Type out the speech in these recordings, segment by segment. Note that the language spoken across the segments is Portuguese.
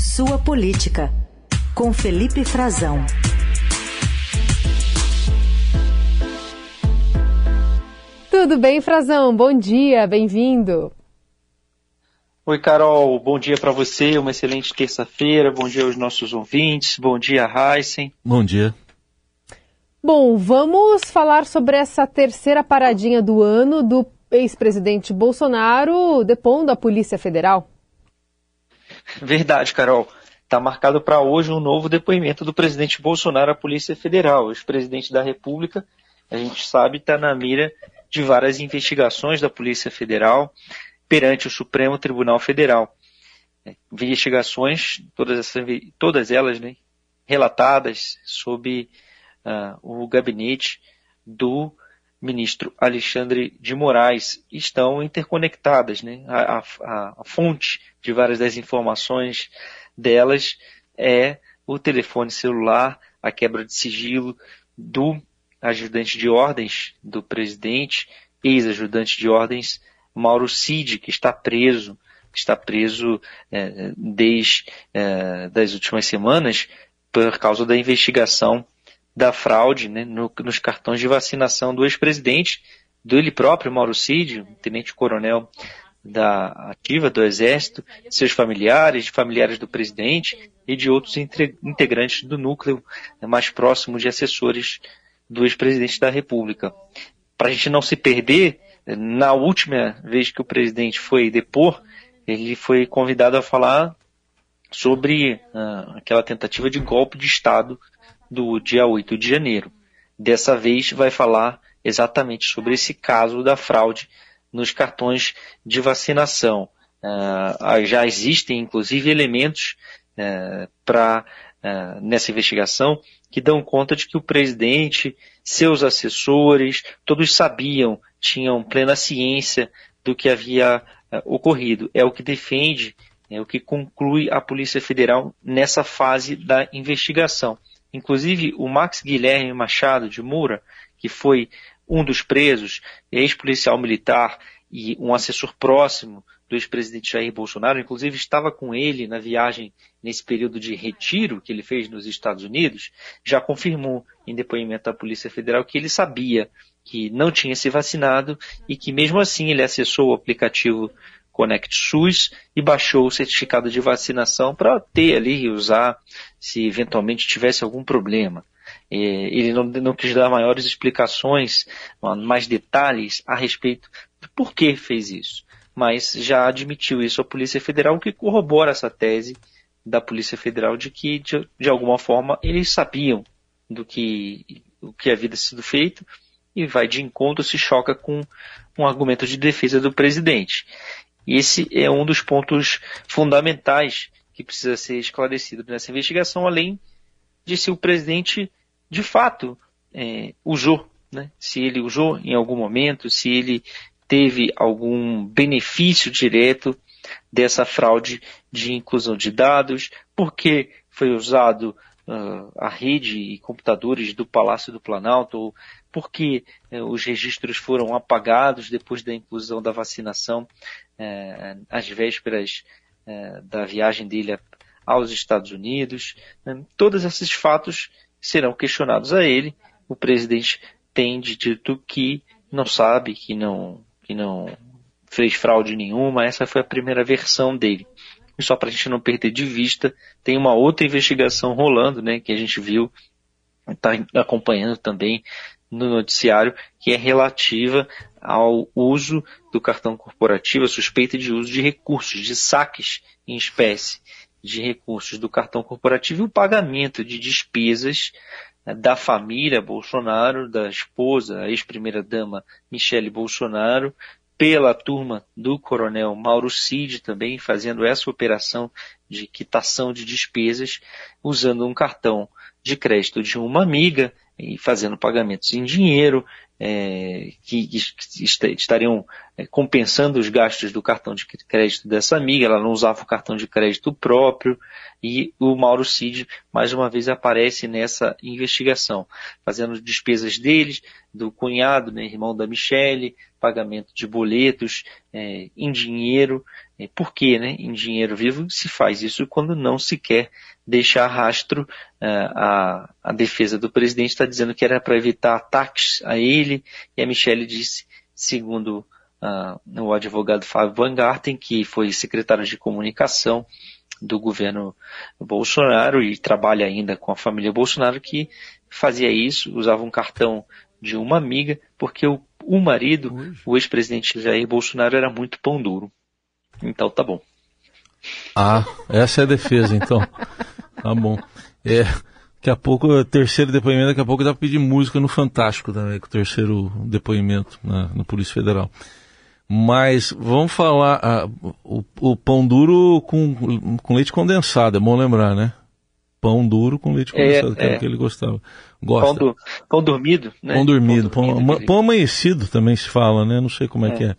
Sua Política, com Felipe Frazão. Tudo bem, Frazão? Bom dia, bem-vindo. Oi, Carol, bom dia para você, uma excelente terça-feira, bom dia aos nossos ouvintes, bom dia, Heisen. Bom dia. Bom, vamos falar sobre essa terceira paradinha do ano do ex-presidente Bolsonaro depondo a Polícia Federal. Verdade, Carol. Está marcado para hoje um novo depoimento do presidente Bolsonaro à Polícia Federal. O ex-presidente da República, a gente sabe, está na mira de várias investigações da Polícia Federal perante o Supremo Tribunal Federal. É, investigações, todas, essas, todas elas né, relatadas sob uh, o gabinete do ministro Alexandre de Moraes estão interconectadas. Né? A, a, a, fonte de várias das informações delas é o telefone celular, a quebra de sigilo do ajudante de ordens do presidente, ex-ajudante de ordens Mauro Cid, que está preso, que está preso é, desde é, das últimas semanas por causa da investigação da fraude né, no, nos cartões de vacinação do ex-presidente, do ele próprio, Mauro Cid, tenente-coronel da ativa do Exército, de seus familiares, de familiares do presidente e de outros integrantes do núcleo mais próximo de assessores do ex-presidente da República. Para a gente não se perder, na última vez que o presidente foi depor, ele foi convidado a falar sobre uh, aquela tentativa de golpe de Estado do dia 8 de janeiro. Dessa vez vai falar exatamente sobre esse caso da fraude nos cartões de vacinação. Uh, já existem, inclusive, elementos uh, para uh, nessa investigação que dão conta de que o presidente, seus assessores, todos sabiam, tinham plena ciência do que havia ocorrido. É o que defende, é o que conclui a Polícia Federal nessa fase da investigação. Inclusive, o Max Guilherme Machado de Moura, que foi um dos presos, ex-policial militar e um assessor próximo do ex-presidente Jair Bolsonaro, inclusive estava com ele na viagem nesse período de retiro que ele fez nos Estados Unidos, já confirmou em depoimento à Polícia Federal que ele sabia que não tinha se vacinado e que mesmo assim ele acessou o aplicativo Connect SUS e baixou o certificado de vacinação para ter ali e usar se eventualmente tivesse algum problema. Ele não, não, quis dar maiores explicações, mais detalhes a respeito do porquê fez isso, mas já admitiu isso à Polícia Federal, o que corrobora essa tese da Polícia Federal de que, de, de alguma forma, eles sabiam do que, o que havia sido feito e vai de encontro, se choca com um argumento de defesa do presidente. E esse é um dos pontos fundamentais que precisa ser esclarecido nessa investigação, além de se o presidente de fato é, usou, né? se ele usou em algum momento, se ele teve algum benefício direto dessa fraude de inclusão de dados, porque foi usado a rede e computadores do Palácio do Planalto, porque uh, os registros foram apagados depois da inclusão da vacinação uh, às vésperas uh, da viagem dele aos Estados Unidos. Todos esses fatos serão questionados a ele. O presidente tem dito que não sabe, que não, que não fez fraude nenhuma. Essa foi a primeira versão dele. E só para a gente não perder de vista, tem uma outra investigação rolando, né, que a gente viu, está acompanhando também no noticiário, que é relativa ao uso do cartão corporativo, a suspeita de uso de recursos, de saques em espécie de recursos do cartão corporativo e o pagamento de despesas né, da família Bolsonaro, da esposa, a ex-primeira-dama Michele Bolsonaro, pela turma do coronel Mauro Cid também fazendo essa operação de quitação de despesas usando um cartão de crédito de uma amiga e fazendo pagamentos em dinheiro é, que, que, estariam é, compensando os gastos do cartão de crédito dessa amiga, ela não usava o cartão de crédito próprio. E o Mauro Cid mais uma vez aparece nessa investigação, fazendo despesas deles, do cunhado, né, irmão da Michele, pagamento de boletos é, em dinheiro. É, por quê, né? Em dinheiro vivo se faz isso quando não se quer deixar rastro. É, a, a defesa do presidente está dizendo que era para evitar ataques a ele, e a Michelle disse, segundo o advogado Fábio Van Garten, que foi secretário de comunicação do governo Bolsonaro e trabalha ainda com a família Bolsonaro, que fazia isso, usava um cartão de uma amiga, porque o, o marido, o ex-presidente Jair Bolsonaro, era muito pão duro. Então tá bom. Ah, essa é a defesa, então. tá bom. É, daqui a pouco, terceiro depoimento, daqui a pouco dá para pedir música no Fantástico também, com o terceiro depoimento na, no Polícia Federal. Mas vamos falar uh, o, o, pão duro com, com leite condensado, é bom lembrar, né? Pão duro com leite é, condensado, é, que é o que ele gostava. Gosta. Pão, do, pão dormido, né? Pão dormido. Pão, dormido, pão, pão, amanhecido também se fala, né? Não sei como é, é que é.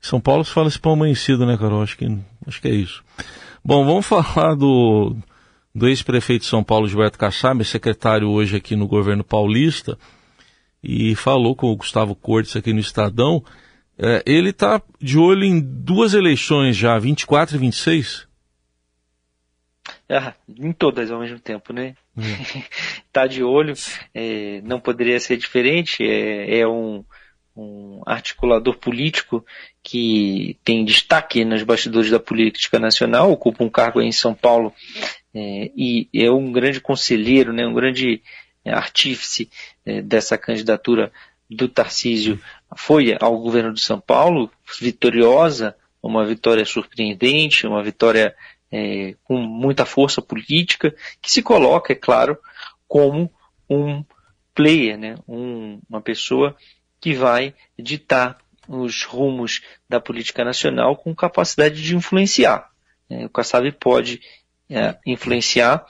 São Paulo se fala esse pão amanhecido, né, Carol? Acho que, acho que é isso. Bom, vamos falar do, do ex-prefeito de São Paulo, Gilberto Kassab, secretário hoje aqui no governo paulista, e falou com o Gustavo Cortes aqui no Estadão é, ele está de olho em duas eleições já, 24 e 26? Ah, em todas ao mesmo tempo, né? Está de olho, é, não poderia ser diferente, é, é um, um, articulador político que tem destaque nos bastidores da política nacional, ocupa um cargo em São Paulo é, e é um grande conselheiro, né, um grande artífice é, dessa candidatura do Tarcísio. Foi ao governo de São Paulo, vitoriosa, uma vitória surpreendente, uma vitória é, com muita força política, que se coloca, é claro, como um player, né? Um, uma pessoa que vai ditar os rumos da política nacional com capacidade de influenciar. É, o Kassab pode é, influenciar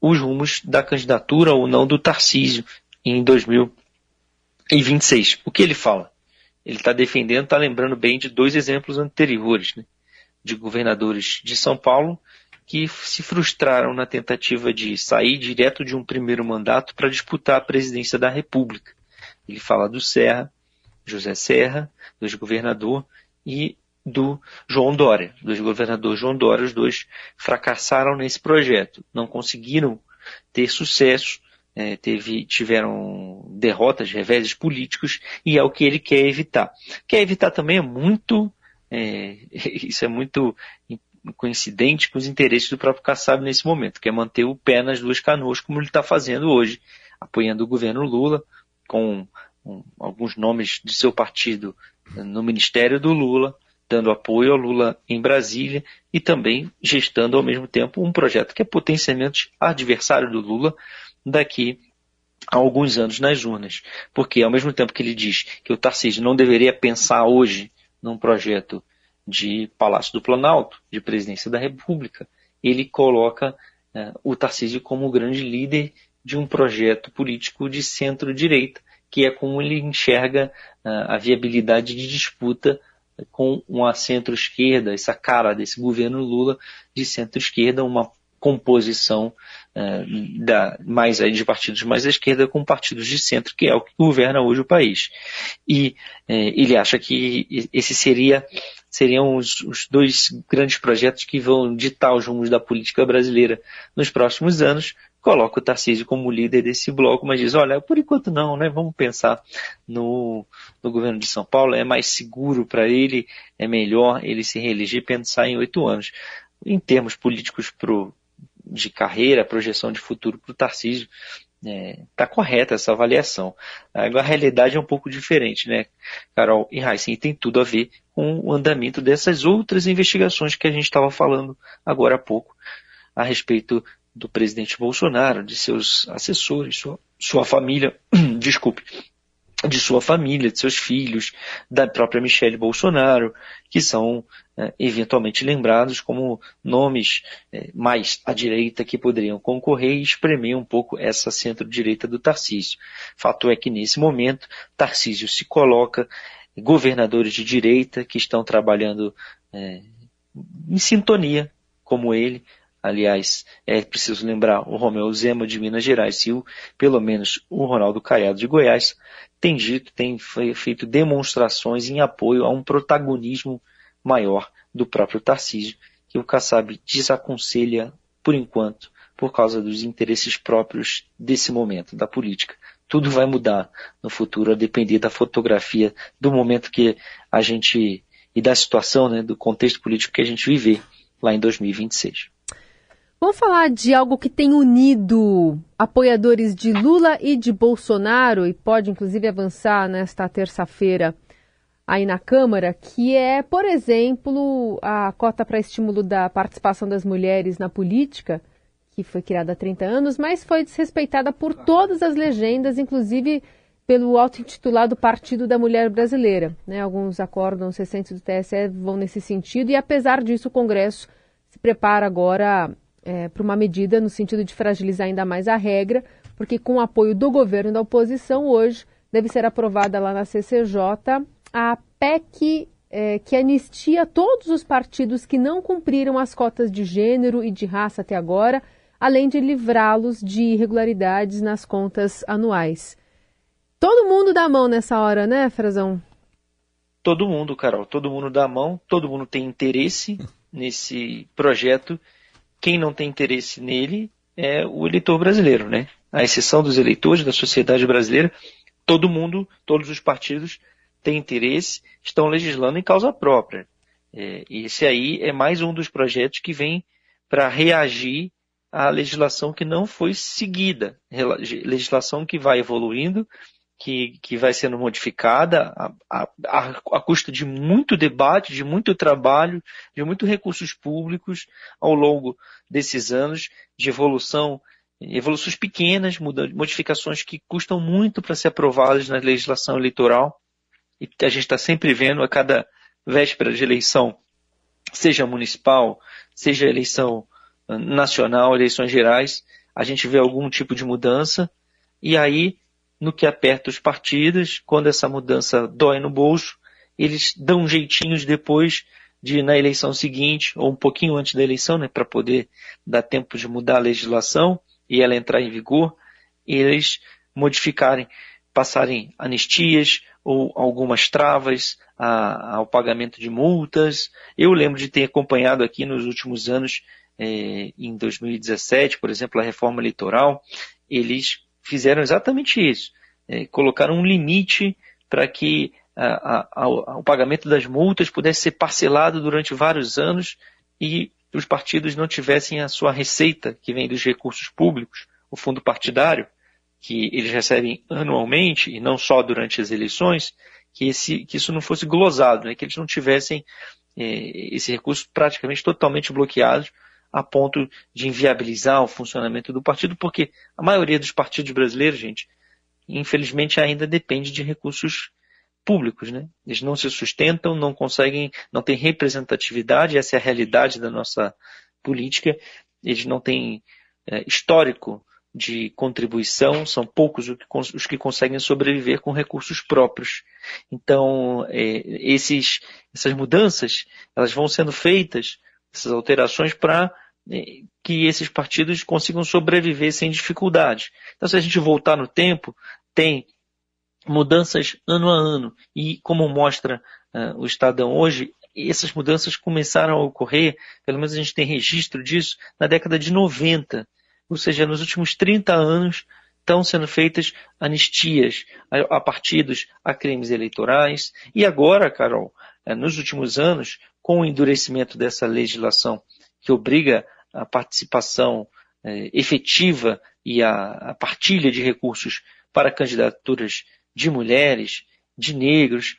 os rumos da candidatura ou não do Tarcísio em 2020 e 26. O que ele fala? Ele está defendendo, está lembrando bem de dois exemplos anteriores, né? De governadores de São Paulo que se frustraram na tentativa de sair direto de um primeiro mandato para disputar a presidência da República. Ele fala do Serra, José Serra, do ex-governador, e do João Dória, do ex-governador João Dória. Os dois fracassaram nesse projeto, não conseguiram ter sucesso é, teve, tiveram derrotas, reveses políticos, e é o que ele quer evitar. Quer evitar também é muito, é, isso é muito coincidente com os interesses do próprio Kassab nesse momento, que é manter o pé nas duas canoas, como ele está fazendo hoje, apoiando o governo Lula, com um, alguns nomes de seu partido no ministério do Lula, dando apoio ao Lula em Brasília e também gestando ao mesmo tempo um projeto que é potencialmente adversário do Lula, daqui a alguns anos nas urnas. Porque ao mesmo tempo que ele diz que o Tarcísio não deveria pensar hoje num projeto de Palácio do Planalto, de presidência da República, ele coloca uh, o Tarcísio como o grande líder de um projeto político de centro-direita, que é como ele enxerga uh, a viabilidade de disputa com uma centro-esquerda, essa cara desse governo Lula de centro-esquerda, uma composição uh, da, mais de partidos mais à esquerda com partidos de centro, que é o que governa hoje o país. E uh, ele acha que esse seria seriam os, os, dois grandes projetos que vão ditar os rumos da política brasileira nos próximos anos. Coloca o Tarcísio como líder desse bloco, mas diz, olha, por enquanto não, né? Vamos pensar no, no governo de São Paulo, é mais seguro para ele, é melhor ele se reeleger e pensar em oito anos. Em termos políticos de carreira, projeção de futuro para o Tarcísio, está é, tá correta essa avaliação. Agora a realidade é um pouco diferente, né, Carol e Heisen, tem tudo a ver com o andamento dessas outras investigações que a gente estava falando agora há pouco, a respeito do presidente Bolsonaro, de seus assessores, sua, sua família, desculpe, de sua família, de seus filhos, da própria Michelle Bolsonaro, que são é, eventualmente lembrados como nomes é, mais à direita que poderiam concorrer e espremer um pouco essa centro-direita do Tarcísio. Fato é que nesse momento Tarcísio se coloca governadores de direita que estão trabalhando é, em sintonia, como ele, aliás, é preciso lembrar o Romeu Zema de Minas Gerais e o, pelo menos o Ronaldo Caiado de Goiás, tem dito, tem feito demonstrações em apoio a um protagonismo maior do próprio Tarcísio, que o Kassab desaconselha, por enquanto, por causa dos interesses próprios desse momento da política. Tudo vai mudar no futuro a depender da fotografia do momento que a gente e da situação, né, do contexto político que a gente viver lá em 2026. Vamos falar de algo que tem unido apoiadores de Lula e de Bolsonaro e pode inclusive avançar nesta terça-feira aí na Câmara, que é, por exemplo, a cota para estímulo da participação das mulheres na política que foi criada há 30 anos, mas foi desrespeitada por todas as legendas, inclusive pelo auto-intitulado Partido da Mulher Brasileira. Né? Alguns acórdãos recentes do TSE vão nesse sentido, e apesar disso, o Congresso se prepara agora é, para uma medida no sentido de fragilizar ainda mais a regra, porque com o apoio do governo e da oposição, hoje deve ser aprovada lá na CCJ a PEC é, que anistia todos os partidos que não cumpriram as cotas de gênero e de raça até agora além de livrá-los de irregularidades nas contas anuais. Todo mundo dá mão nessa hora, né, Frazão? Todo mundo, Carol, todo mundo dá mão, todo mundo tem interesse nesse projeto. Quem não tem interesse nele é o eleitor brasileiro, né? A exceção dos eleitores da sociedade brasileira, todo mundo, todos os partidos têm interesse, estão legislando em causa própria. É, esse aí é mais um dos projetos que vem para reagir a legislação que não foi seguida, legislação que vai evoluindo, que, que vai sendo modificada a, a, a, custo de muito debate, de muito trabalho, de muitos recursos públicos ao longo desses anos de evolução, evoluções pequenas, modificações que custam muito para ser aprovadas na legislação eleitoral e que a gente está sempre vendo a cada véspera de eleição, seja municipal, seja eleição nacional, eleições gerais, a gente vê algum tipo de mudança, e aí, no que aperta os partidos, quando essa mudança dói no bolso, eles dão jeitinhos depois de, na eleição seguinte, ou um pouquinho antes da eleição, né, para poder dar tempo de mudar a legislação e ela entrar em vigor, eles modificarem, passarem anistias ou algumas travas a, ao pagamento de multas. Eu lembro de ter acompanhado aqui nos últimos anos é, em 2017, por exemplo, a reforma eleitoral, eles fizeram exatamente isso. É, colocaram um limite para que a, a, a, o pagamento das multas pudesse ser parcelado durante vários anos e os partidos não tivessem a sua receita, que vem dos recursos públicos, o fundo partidário, que eles recebem anualmente e não só durante as eleições, que, esse, que isso não fosse glosado, né, que eles não tivessem é, esse recurso praticamente totalmente bloqueado a ponto de inviabilizar o funcionamento do partido, porque a maioria dos partidos brasileiros, gente, infelizmente ainda depende de recursos públicos, né? Eles não se sustentam, não conseguem, não têm representatividade, essa é a realidade da nossa política. Eles não têm é, histórico de contribuição, são poucos os que conseguem sobreviver com recursos próprios. Então, é, esses, essas mudanças, elas vão sendo feitas, essas alterações para que esses partidos consigam sobreviver sem dificuldade. Então, se a gente voltar no tempo, tem mudanças ano a ano. E como mostra uh, o Estadão hoje, essas mudanças começaram a ocorrer, pelo menos a gente tem registro disso, na década de 90. Ou seja, nos últimos 30 anos estão sendo feitas anistias a, a partidos, a crimes eleitorais. E agora, Carol, uh, nos últimos anos, com o endurecimento dessa legislação que obriga a participação é, efetiva e a, a partilha de recursos para candidaturas de mulheres, de negros,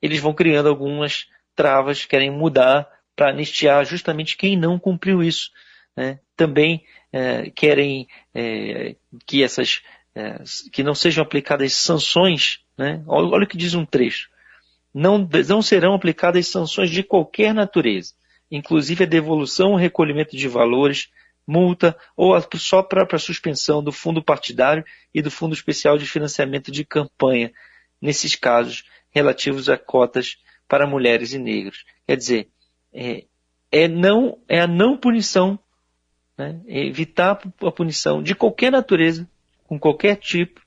eles vão criando algumas travas, querem mudar para anistiar justamente quem não cumpriu isso. Né? Também é, querem é, que essas que não sejam aplicadas sanções, né? olha, olha o que diz um trecho. Não, não serão aplicadas sanções de qualquer natureza, inclusive a devolução ou recolhimento de valores, multa ou a só própria suspensão do fundo partidário e do fundo especial de financiamento de campanha, nesses casos relativos a cotas para mulheres e negros. Quer dizer, é, é, não, é a não punição né, evitar a punição de qualquer natureza, com qualquer tipo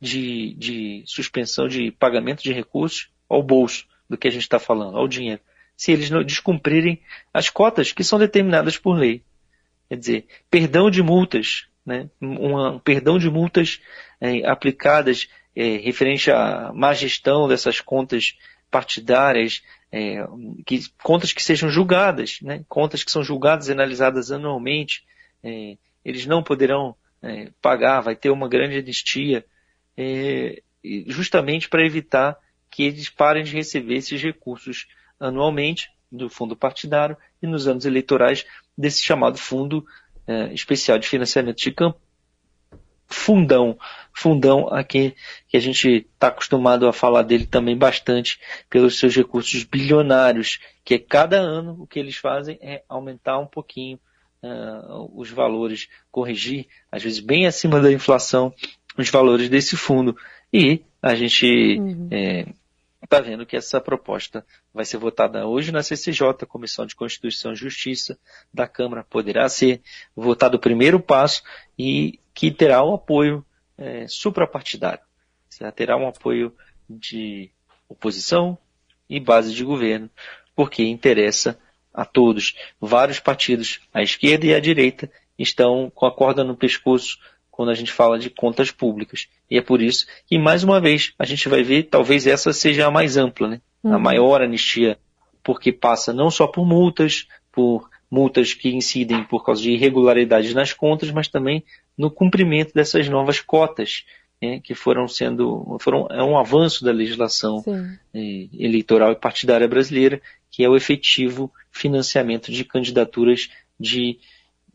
de, de suspensão de pagamento de recursos ao bolso do que a gente está falando, ao dinheiro, se eles descumprirem as cotas que são determinadas por lei. Quer dizer, perdão de multas, né, um perdão de multas é, aplicadas é, referente à má gestão dessas contas partidárias, é, que, contas que sejam julgadas, né, contas que são julgadas e analisadas anualmente, é, eles não poderão é, pagar, vai ter uma grande anistia, é, justamente para evitar que eles parem de receber esses recursos anualmente do fundo partidário e nos anos eleitorais desse chamado Fundo é, Especial de Financiamento de Campanha fundão, fundão aqui que a gente está acostumado a falar dele também bastante pelos seus recursos bilionários, que é cada ano o que eles fazem é aumentar um pouquinho uh, os valores, corrigir, às vezes bem acima da inflação, os valores desse fundo. E a gente uhum. é, está vendo que essa proposta vai ser votada hoje na CCJ, Comissão de Constituição e Justiça da Câmara, poderá ser votado o primeiro passo e que terá um apoio é, suprapartidário. Terá um apoio de oposição e base de governo, porque interessa a todos. Vários partidos, à esquerda e à direita, estão com a corda no pescoço quando a gente fala de contas públicas. E é por isso que, mais uma vez, a gente vai ver, talvez essa seja a mais ampla, né? Uhum. A maior anistia, porque passa não só por multas, por multas que incidem por causa de irregularidades nas contas, mas também no cumprimento dessas novas cotas né, que foram sendo foram é um avanço da legislação eh, eleitoral e partidária brasileira que é o efetivo financiamento de candidaturas de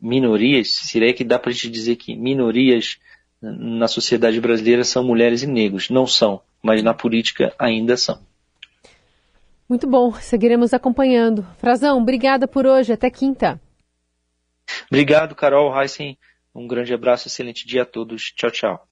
minorias, seria que dá para a gente dizer que minorias na sociedade brasileira são mulheres e negros. Não são, mas na política ainda são. Muito bom, seguiremos acompanhando. Frazão, obrigada por hoje, até quinta. Obrigado, Carol, Heisen. Um grande abraço, excelente dia a todos. Tchau, tchau.